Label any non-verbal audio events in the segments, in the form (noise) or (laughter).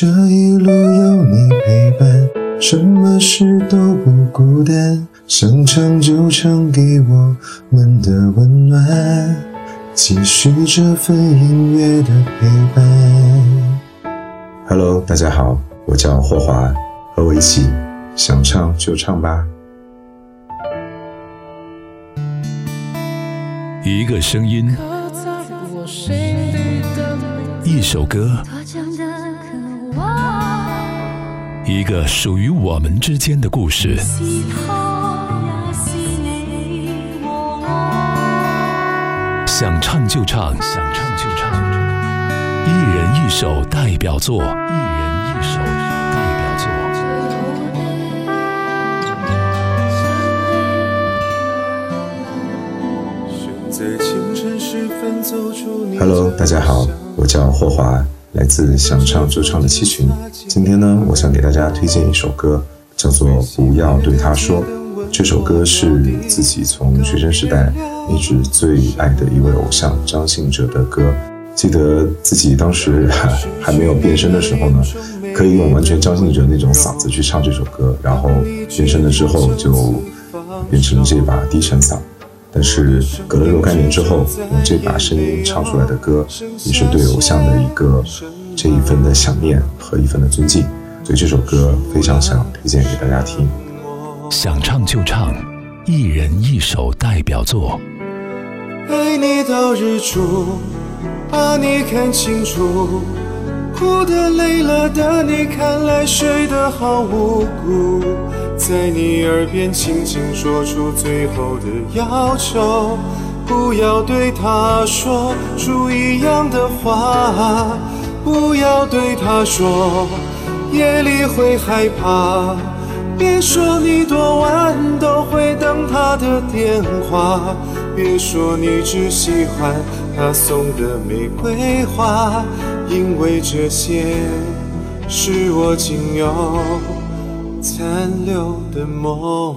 这一路有你陪伴，什么事都不孤单。想唱就唱，给我们的温暖，继续这份音乐的陪伴。Hello，大家好，我叫霍华，和我一起想唱就唱吧。一个声音，一首歌，一个属于我们之间的故事。想唱就唱，想唱就唱，一人一首代表作，一人一首代表作。Hello，大家好，我叫霍华，来自想唱就唱的七群。今天呢，我想给大家推荐一首歌，叫做《不要对他说》。这首歌是自己从学生时代一直最爱的一位偶像张信哲的歌。记得自己当时 (laughs) 还没有变声的时候呢，可以用完全张信哲那种嗓子去唱这首歌，然后变声了之后就变成了这把低沉嗓。但是隔了若干年之后，用这把声音唱出来的歌，也是对偶像的一个这一份的想念和一份的尊敬。所以这首歌非常想推荐给大家听。想唱就唱，一人一首代表作。爱你到日出，把你看清楚，哭的累了的你，看来睡得好无辜。在你耳边轻轻说出最后的要求，不要对他说出一样的话，不要对他说夜里会害怕。别说你多晚都会等他的电话，别说你只喜欢他送的玫瑰花，因为这些是我仅有残留的梦。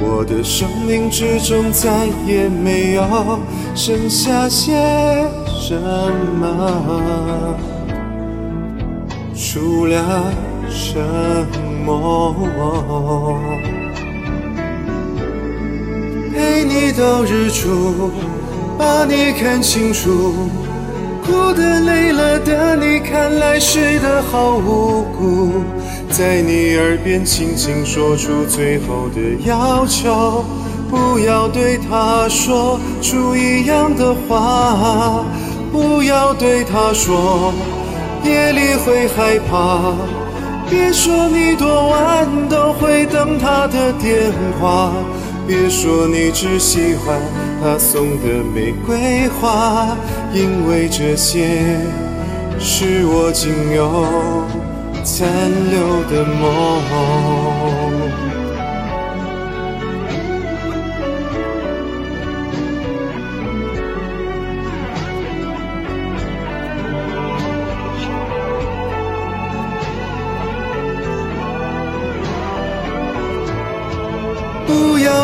我的生命之中再也没有剩下些什么，除了沉默。陪你到日出，把你看清楚，哭得累了的你，看来睡得好无辜。在你耳边轻轻说出最后的要求，不要对他说出一样的话，不要对他说夜里会害怕，别说你多晚都会等他的电话，别说你只喜欢他送的玫瑰花，因为这些是我仅有。残留的梦，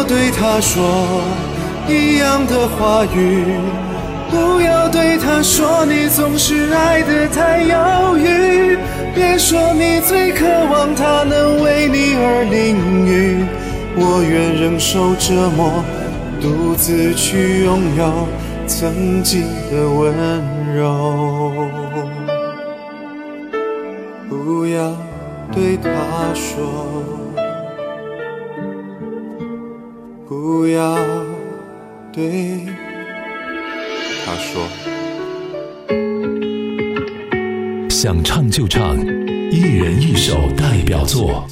对他说一样的话语，不要对他说你总是爱得太犹豫。别说你最渴望他能为你而淋雨，我愿忍受折磨，独自去拥有曾经的温柔。不要对他说，要对。他说。想唱就唱，一人一首代表作。